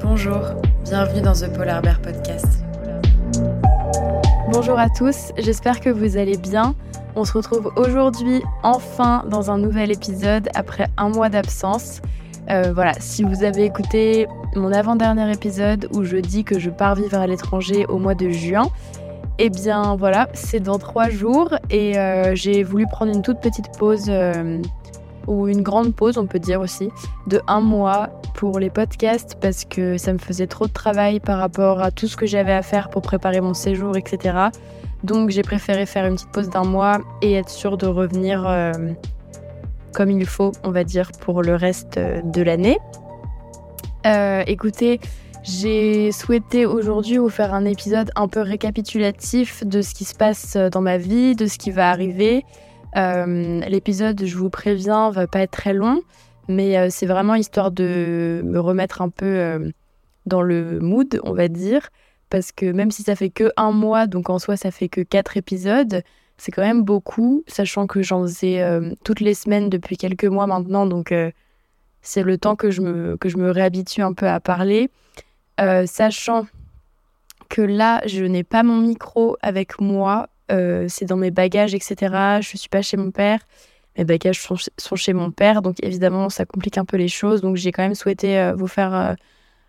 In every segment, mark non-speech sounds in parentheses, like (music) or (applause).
Bonjour, bienvenue dans The Polar Bear Podcast. Bonjour à tous, j'espère que vous allez bien. On se retrouve aujourd'hui enfin dans un nouvel épisode après un mois d'absence. Euh, voilà, si vous avez écouté mon avant-dernier épisode où je dis que je pars vivre à l'étranger au mois de juin, eh bien voilà, c'est dans trois jours et euh, j'ai voulu prendre une toute petite pause euh, ou une grande pause, on peut dire aussi, de un mois pour les podcasts parce que ça me faisait trop de travail par rapport à tout ce que j'avais à faire pour préparer mon séjour, etc. Donc j'ai préféré faire une petite pause d'un mois et être sûr de revenir comme il faut, on va dire, pour le reste de l'année. Euh, écoutez, j'ai souhaité aujourd'hui vous faire un épisode un peu récapitulatif de ce qui se passe dans ma vie, de ce qui va arriver. Euh, l'épisode, je vous préviens, va pas être très long, mais euh, c'est vraiment histoire de me remettre un peu dans le mood, on va dire, parce que même si ça fait que un mois, donc en soi ça fait que quatre épisodes, c'est quand même beaucoup, sachant que j'en faisais euh, toutes les semaines depuis quelques mois maintenant, donc euh, c'est le temps que je, me, que je me réhabitue un peu à parler. Euh, sachant que là, je n'ai pas mon micro avec moi, c'est dans mes bagages, etc. Je ne suis pas chez mon père, mes bagages sont, chez mon père, donc évidemment, ça complique un peu les choses. Donc j'ai quand même souhaité vous faire,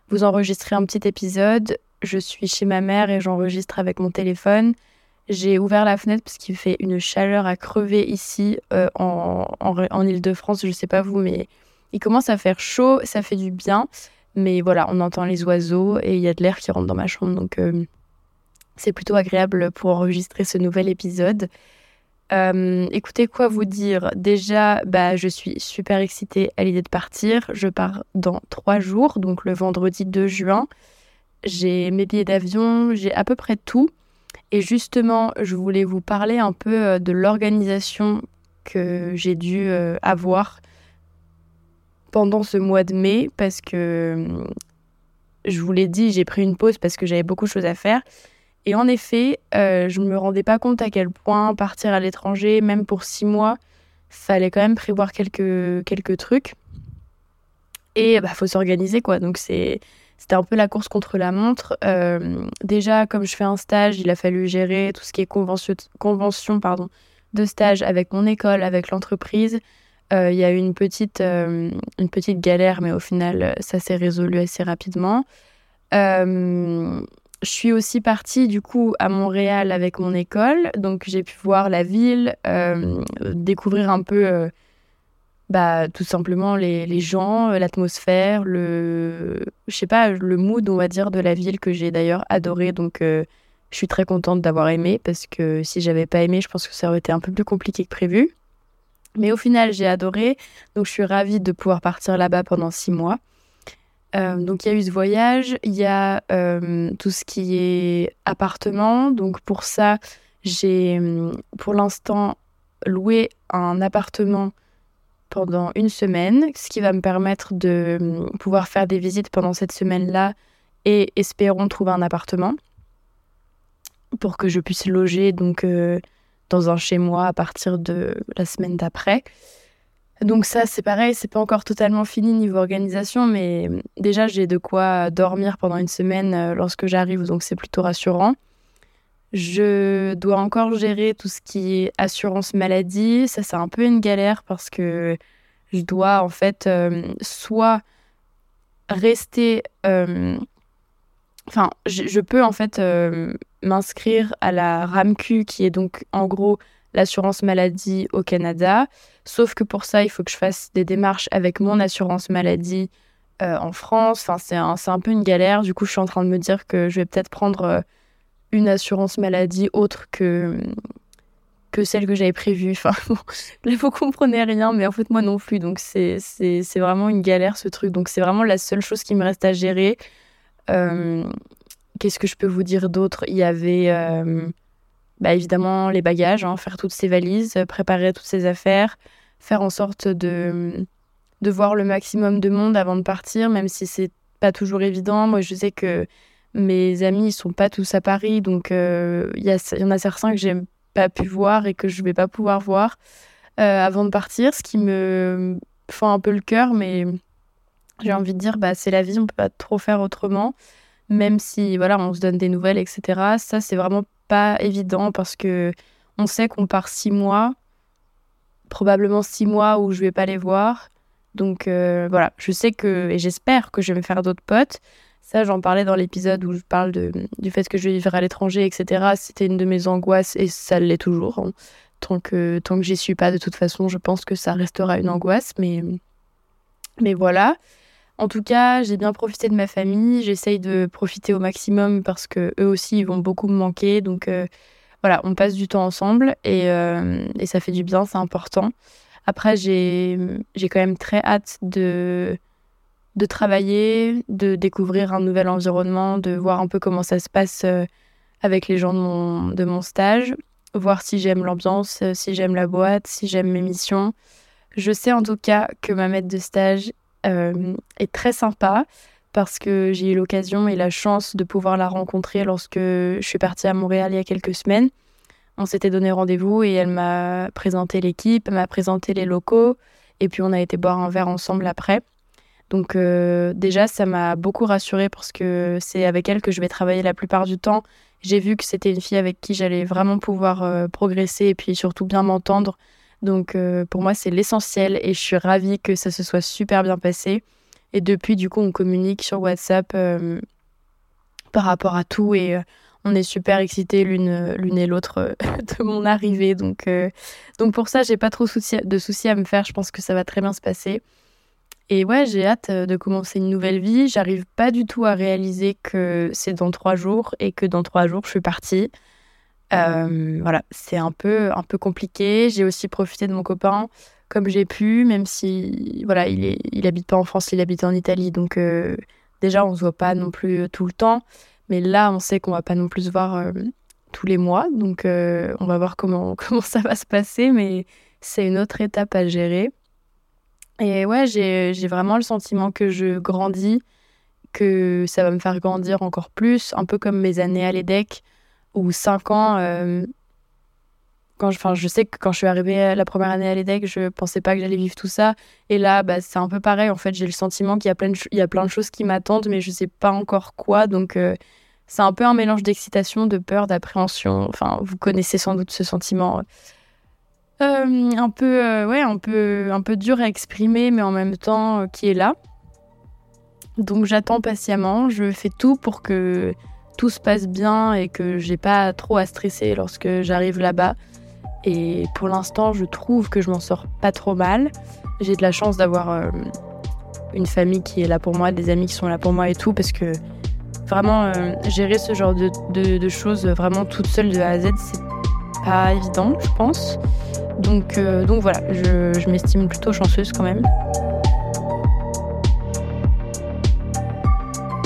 vous enregistrer un petit épisode. Je suis chez ma mère et j'enregistre avec mon téléphone. J'ai ouvert la fenêtre parce qu'il fait une chaleur à crever ici euh, en, en, Ile-de-France. Je ne sais pas vous, mais il commence à faire chaud, ça fait du bien. Mais voilà, on entend les oiseaux et il y a de l'air qui rentre dans ma chambre. Donc euh, c'est plutôt agréable pour enregistrer ce nouvel épisode. Euh, écoutez, quoi vous dire? Déjà, bah, je suis super excitée à l'idée de partir. Je pars dans trois jours, donc le vendredi 2 juin. J'ai mes billets d'avion, j'ai à peu près tout. Et justement, je voulais vous parler un peu euh, de l'organisation que j'ai dû avoir pendant ce mois de mai parce que je vous l'ai dit, j'ai pris une pause parce que j'avais beaucoup de choses à faire. Et en effet, euh, je ne me rendais pas compte à quel point partir à l'étranger, même pour six mois, fallait quand même prévoir quelques, quelques trucs. Et bah faut s'organiser quoi. Donc c'était un peu la course contre la montre. Euh, déjà, comme je fais un stage, il a fallu gérer tout ce qui est convention, convention pardon, de stage avec mon école, avec l'entreprise. Euh, il y a eu une petite, euh, une petite galère, mais au final, ça s'est résolu assez rapidement. je suis aussi partie du coup à Montréal avec mon école, donc j'ai pu voir la ville, découvrir un peu bah, tout simplement les, les gens, euh, l'atmosphère, le, je sais pas, le mood, on va dire, de la ville que j'ai d'ailleurs adoré. Donc, euh, je suis très contente d'avoir aimé parce que si j'avais pas aimé, je pense que ça aurait été un peu plus compliqué que prévu. Mais au final, j'ai adoré. Donc, je suis ravie de pouvoir partir là-bas pendant six mois. Euh, donc, il y a eu ce voyage. Il y a tout ce qui est appartement. Donc, pour ça, j'ai pour l'instant loué un appartement pendant une semaine, ce qui va me permettre de hum, pouvoir faire des visites pendant cette semaine-là et espérons trouver un appartement pour que je puisse loger donc euh, dans un chez moi à partir de la semaine d'après. Donc ça c'est pareil, c'est pas encore totalement fini niveau organisation, mais déjà j'ai de quoi dormir pendant une semaine euh, lorsque j'arrive, donc c'est plutôt rassurant. Je dois encore gérer tout ce qui est assurance maladie. Ça, c'est un peu une galère parce que je dois en fait euh, soit rester. Euh, enfin, je, peux en fait m'inscrire à la RAMQ qui est donc en gros l'assurance maladie au Canada. Sauf que pour ça, il faut que je fasse des démarches avec mon assurance maladie en France. Enfin, c'est un, un, peu une galère. Du coup, je suis en train de me dire que je vais peut-être prendre une assurance maladie autre que, que celle que j'avais prévue. Enfin, (laughs) vous comprenez rien, mais en fait, moi non plus. Donc, c'est vraiment une galère, ce truc. Donc, c'est vraiment la seule chose qui me reste à gérer. Euh, qu'est-ce que je peux vous dire d'autre? Il y avait, euh, bah, évidemment, les bagages, hein, faire toutes ces valises, préparer toutes ces affaires, faire en sorte de, de voir le maximum de monde avant de partir, même si c'est pas toujours évident. Moi, je sais que mes amis, ils sont pas tous à Paris, donc euh, il y, y, en a certains que j'ai pas pu voir et que je vais pas pouvoir voir. avant de partir, ce qui me fend un peu le cœur, mais j'ai envie de dire, bah, c'est la vie, on peut pas trop faire autrement, même si voilà, on se donne des nouvelles, etc. Ça, c'est vraiment pas évident parce que on sait qu'on part six mois, probablement six mois où je vais pas les voir. Donc euh, voilà, je sais que, et j'espère que je vais me faire d'autres potes. Ça, j'en parlais dans l'épisode où je parle de, du fait que je vais vivre à l'étranger, etc. C'était une de mes angoisses et ça l'est toujours. Hein. Tant que, tant que j'y suis pas, de toute façon, je pense que ça restera une angoisse. Mais, mais voilà. En tout cas, j'ai bien profité de ma famille. J'essaye de profiter au maximum parce que eux aussi, ils vont beaucoup me manquer. Donc euh, voilà, on passe du temps ensemble et, euh, et ça fait du bien, c'est important. Après, j'ai quand même très hâte de, de travailler, de découvrir un nouvel environnement, de voir un peu comment ça se passe euh, avec les gens de mon, de mon stage, voir si j'aime l'ambiance, si j'aime la boîte, si j'aime mes missions. Je sais en tout cas que ma maître de stage est très sympa parce que j'ai eu l'occasion et la chance de pouvoir la rencontrer lorsque je suis partie à Montréal il y a quelques semaines. On s'était donné rendez-vous et elle m'a présenté l'équipe, m'a présenté les locaux et puis on a été boire un verre ensemble après. Donc euh, déjà, ça m'a beaucoup rassurée parce que c'est avec elle que je vais travailler la plupart du temps. J'ai vu que c'était une fille avec qui j'allais vraiment pouvoir euh, progresser et puis surtout bien m'entendre. Donc euh, pour moi, c'est l'essentiel et je suis ravie que ça se soit super bien passé. Et depuis, du coup, on communique sur WhatsApp par rapport à tout et on est super excités l'une et l'autre (laughs) de mon arrivée. Donc, donc pour ça, j'ai pas trop de soucis à me faire. Je pense que ça va très bien se passer. Et ouais, j'ai hâte euh, de commencer une nouvelle vie. J'arrive pas du tout à réaliser que c'est dans trois jours et que dans trois jours, je suis partie. Euh, voilà, c'est un peu, un peu compliqué. J'ai aussi profité de mon copain comme j'ai pu, même si voilà, il, est, il habite pas en France, il habite en Italie. Donc euh, déjà, on se voit pas non plus tout le temps. Mais là, on sait qu'on va pas non plus se voir tous les mois. Donc on va voir comment, (laughs) comment ça va se passer. Mais c'est une autre étape à gérer. Et ouais, j'ai vraiment le sentiment que je grandis, que ça va me faire grandir encore plus, un peu comme mes années à l'EDEC, où 5 ans, euh, quand je, je sais que quand je suis arrivée la première année à l'EDEC, je pensais pas que j'allais vivre tout ça. Et là, bah, c'est un peu pareil. En fait, j'ai le sentiment qu'il y, a plein de il y a plein de choses qui m'attendent, mais je sais pas encore quoi. Donc, euh, c'est un peu un mélange d'excitation, de peur, d'appréhension. Enfin, vous connaissez sans doute ce sentiment euh, un peu euh, ouais un peu un peu dur à exprimer mais en même temps euh, qui est là donc j'attends patiemment je fais tout pour que tout se passe bien et que j'ai pas trop à stresser lorsque j'arrive là-bas. Et pour l'instant je trouve que je m'en sors pas trop mal. J'ai de la chance d'avoir une famille qui est là pour moi des amis qui sont là pour moi et tout parce que vraiment gérer ce genre de, de, choses vraiment toute seule de A à Z c'est pas évident je pense. Donc, euh, donc voilà, je, m'estime plutôt chanceuse quand même.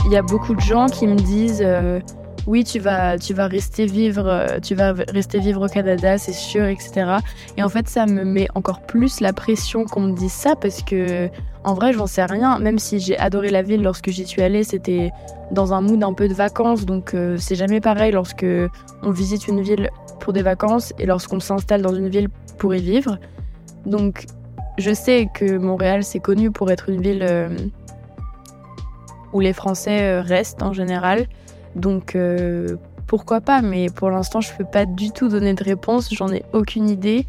Il y a beaucoup de gens qui me disent euh, oui, tu vas, tu vas rester vivre, euh, tu vas rester vivre au Canada, c'est sûr, etc. Et en fait, ça me met encore plus la pression qu'on me dise ça parce que en vrai, j'en sais rien. Même si j'ai adoré la ville lorsque j'y suis allée, c'était dans un mood un peu de vacances, donc c'est jamais pareil lorsque on visite une ville pour des vacances et lorsqu'on s'installe dans une ville pour y vivre. Donc, je sais que Montréal, c'est connu pour être une ville euh, où les Français euh, restent en général. Donc, euh, pourquoi pas Mais pour l'instant, je peux pas du tout donner de réponse. J'en ai aucune idée.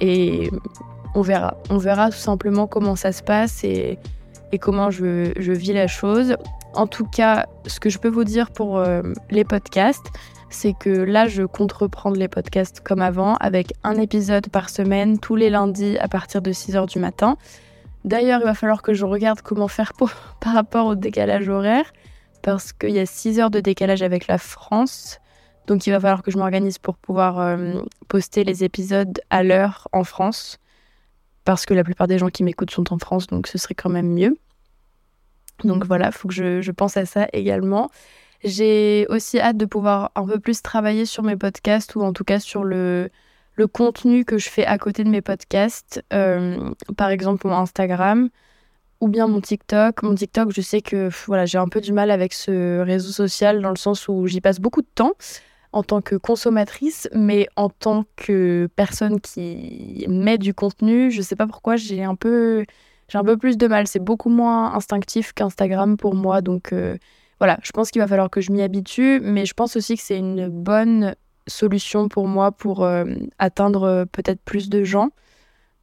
Et on verra. On verra tout simplement comment ça se passe et, comment je, vis la chose. En tout cas, ce que je peux vous dire pour les podcasts, c'est que là, je compte reprendre les podcasts comme avant, avec un épisode par semaine, tous les lundis à partir de 6h du matin. D'ailleurs, il va falloir que je regarde comment faire (laughs) par rapport au décalage horaire, parce qu'il y a 6 heures de décalage avec la France. Donc il va falloir que je m'organise pour pouvoir euh, poster les épisodes à l'heure en France, parce que la plupart des gens qui m'écoutent sont en France, donc ce serait quand même mieux. Donc voilà, il faut que je pense à ça également. J'ai aussi hâte de pouvoir un peu plus travailler sur mes podcasts ou en tout cas sur le, le contenu que je fais à côté de mes podcasts. Euh, par exemple, mon Instagram ou bien mon TikTok. Mon TikTok, je sais que voilà, j'ai un peu du mal avec ce réseau social dans le sens où j'y passe beaucoup de temps. en tant que consommatrice, mais en tant que personne qui met du contenu, je sais pas pourquoi j'ai un peu j'ai un peu plus de mal. C'est beaucoup moins instinctif qu'Instagram pour moi, donc euh, voilà, je pense qu'il va falloir que je m'y habitue, mais je pense aussi que c'est une bonne solution pour moi pour euh, atteindre euh, peut-être plus de gens,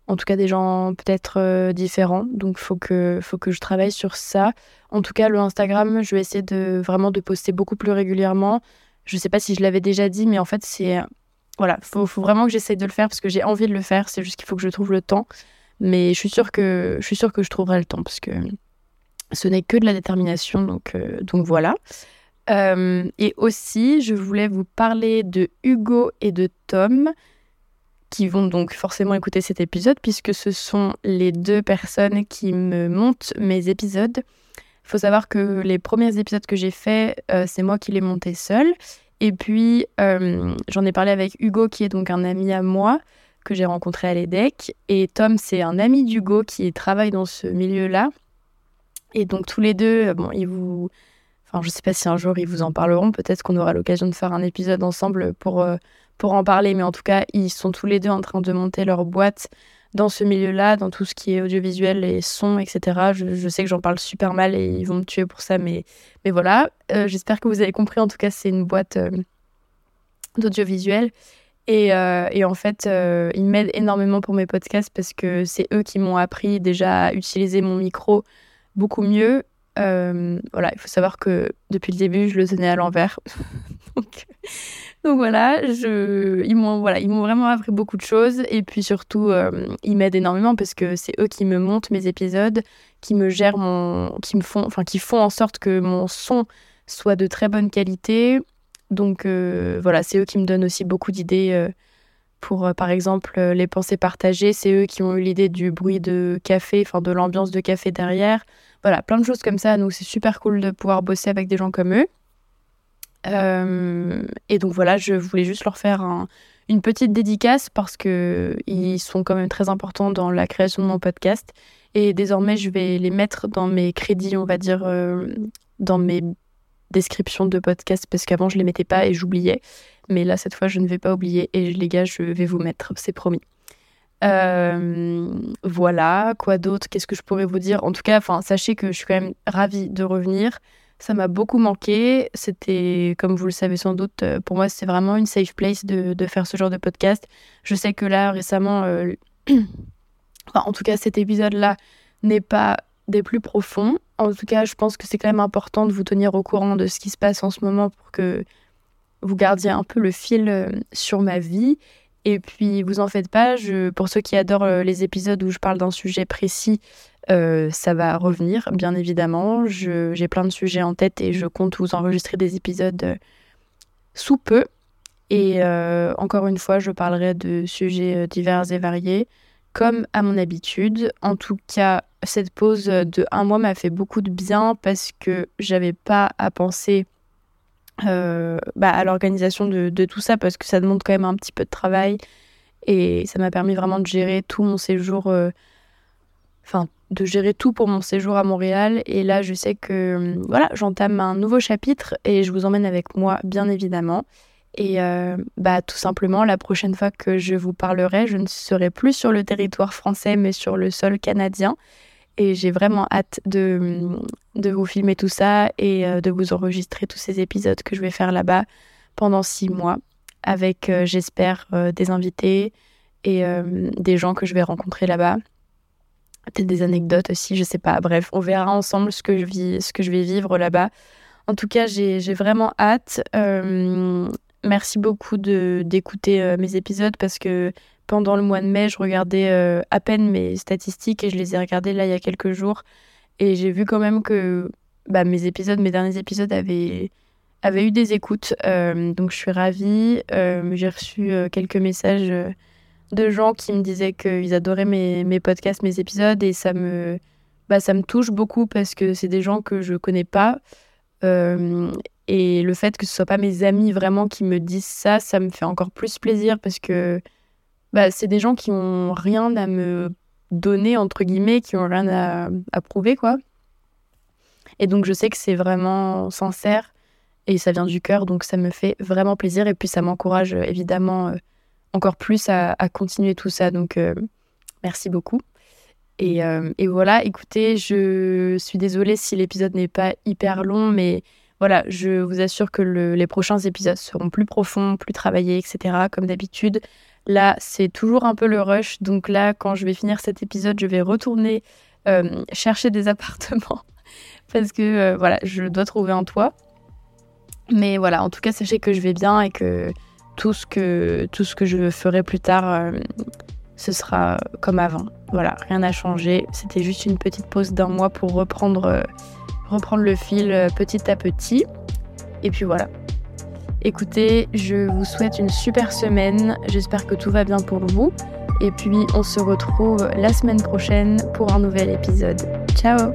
en tout cas des gens peut-être différents. Donc faut que faut que je travaille sur ça. En tout cas, le Instagram, je vais essayer de vraiment de poster beaucoup plus régulièrement. Je sais pas si je l'avais déjà dit, mais en fait, c'est. Voilà, faut, faut vraiment que j'essaye de le faire parce que j'ai envie de le faire. C'est juste qu'il faut que je trouve le temps. Mais je suis sûre que je, suis que je trouverai le temps parce que ce n'est que de la détermination. Donc, euh, donc voilà. Euh, et aussi, je voulais vous parler de Hugo et de Tom qui vont donc forcément écouter cet épisode puisque ce sont les deux personnes qui me montent mes épisodes faut savoir que les premiers épisodes que j'ai faits, euh, c'est moi qui les montais seule. Et puis, euh, j'en ai parlé avec Hugo, qui est donc un ami à moi, que j'ai rencontré à l'EDEC. Et Tom, c'est un ami d'Hugo qui travaille dans ce milieu-là. Et donc, tous les deux, bon, ils vous. Enfin, je sais pas si un jour ils vous en parleront. Peut-être qu'on aura l'occasion de faire un épisode ensemble pour, pour en parler. Mais en tout cas, ils sont tous les deux en train de monter leur boîte dans ce milieu-là, dans tout ce qui est audiovisuel et son, etc. Je, sais que j'en parle super mal et ils vont me tuer pour ça, mais, mais voilà. Euh, j'espère que vous avez compris. En tout cas, c'est une boîte euh, d'audiovisuel. Et, euh, et, en fait, ils m'aident énormément pour mes podcasts parce que c'est eux qui m'ont appris déjà à utiliser mon micro beaucoup mieux. Voilà, il faut savoir que depuis le début, je le tenais à l'envers. (laughs) Donc, donc voilà, je, ils m'ont voilà, vraiment appris beaucoup de choses et puis surtout euh, ils m'aident énormément parce que c'est eux qui me montent mes épisodes, qui me gèrent mon, qui me font, enfin qui font en sorte que mon son soit de très bonne qualité. Donc euh, voilà, c'est eux qui me donnent aussi beaucoup d'idées euh, pour par exemple les pensées partagées. C'est eux qui ont eu l'idée du bruit de café, enfin de l'ambiance de café derrière. Voilà, plein de choses comme ça. Donc c'est super cool de pouvoir bosser avec des gens comme eux. Euh, et donc voilà, je voulais juste leur faire une petite dédicace parce que ils sont quand même très importants dans la création de mon podcast. Et désormais, je vais les mettre dans mes crédits, on va dire, euh, dans mes descriptions de podcast parce qu'avant, je les mettais pas et j'oubliais. Mais là, cette fois, je ne vais pas oublier et les gars, je vais vous mettre, c'est promis. Euh, voilà, quoi d'autre? Qu'est-ce que je pourrais vous dire? En tout cas, sachez que je suis quand même ravie de revenir. Ça m'a beaucoup manqué. C'était, comme vous le savez sans doute, euh, pour moi, c'est vraiment une safe place de, faire ce genre de podcast. Je sais que là, récemment, euh, (clears throat) en tout cas, cet épisode-là n'est pas des plus profonds. En tout cas, je pense que c'est quand même important de vous tenir au courant de ce qui se passe en ce moment pour que vous gardiez un peu le fil sur ma vie. Et puis, vous en faites pas. Pour ceux qui adorent les épisodes où je parle d'un sujet précis, euh, ça va revenir, bien évidemment. J'ai plein de sujets en tête et je compte vous enregistrer des épisodes euh, sous peu. Et euh, encore une fois, je parlerai de sujets divers et variés, comme à mon habitude. En tout cas, cette pause de un mois m'a fait beaucoup de bien parce que j'avais pas à penser bah, à l'organisation de, tout ça, parce que ça demande quand même un petit peu de travail. Et ça m'a permis vraiment de gérer tout mon séjour, enfin de gérer tout pour mon séjour à Montréal. Et là, je sais que voilà, j'entame un nouveau chapitre et je vous emmène avec moi, bien évidemment. Et euh, bah, tout simplement, la prochaine fois que je vous parlerai, je ne serai plus sur le territoire français, mais sur le sol canadien. Et j'ai vraiment hâte de, vous filmer tout ça et euh, de vous enregistrer tous ces épisodes que je vais faire là-bas pendant six mois, avec, euh, j'espère, des invités et des gens que je vais rencontrer là-bas peut-être des anecdotes aussi, je sais pas. Bref, on verra ensemble ce que je, ce que je vais vivre là-bas. En tout cas, j'ai vraiment hâte. Euh, merci beaucoup d'écouter euh, mes épisodes parce que pendant le mois de mai, je regardais euh, à peine mes statistiques et je les ai regardées là il y a quelques jours. Et j'ai vu quand même que bah, mes épisodes, mes derniers épisodes avaient, avaient eu des écoutes. donc je suis ravie. j'ai reçu quelques messages de gens qui me disaient qu'ils adoraient mes, mes, podcasts, mes épisodes, et ça me, bah, ça me touche beaucoup parce que c'est des gens que je connais pas. Euh, et le fait que ce soit pas mes amis vraiment qui me disent ça, ça me fait encore plus plaisir parce que bah, c'est des gens qui ont rien à me donner, entre guillemets, qui ont rien à, à prouver, quoi. Et donc je sais que c'est vraiment sincère et ça vient du cœur, donc ça me fait vraiment plaisir et puis ça m'encourage évidemment encore plus à, continuer tout ça. Donc merci beaucoup. Et, et, voilà, écoutez, je suis désolée si l'épisode n'est pas hyper long, mais voilà, je vous assure que les prochains épisodes seront plus profonds, plus travaillés, etc. Comme d'habitude. Là, c'est toujours un peu le rush. Donc là, quand je vais finir cet épisode, je vais retourner euh, chercher des (laughs) appartements. parce que euh, voilà, je dois trouver un toit. Mais voilà, en tout cas, sachez que je vais bien et que tout ce que, je ferai plus tard, euh, ce sera comme avant. Voilà, rien n'a changé. C'était juste une petite pause d'un mois pour reprendre reprendre le fil petit à petit. Et puis voilà. Écoutez, je vous souhaite une super semaine. J'espère que tout va bien pour vous. Et puis on se retrouve la semaine prochaine pour un nouvel épisode. Ciao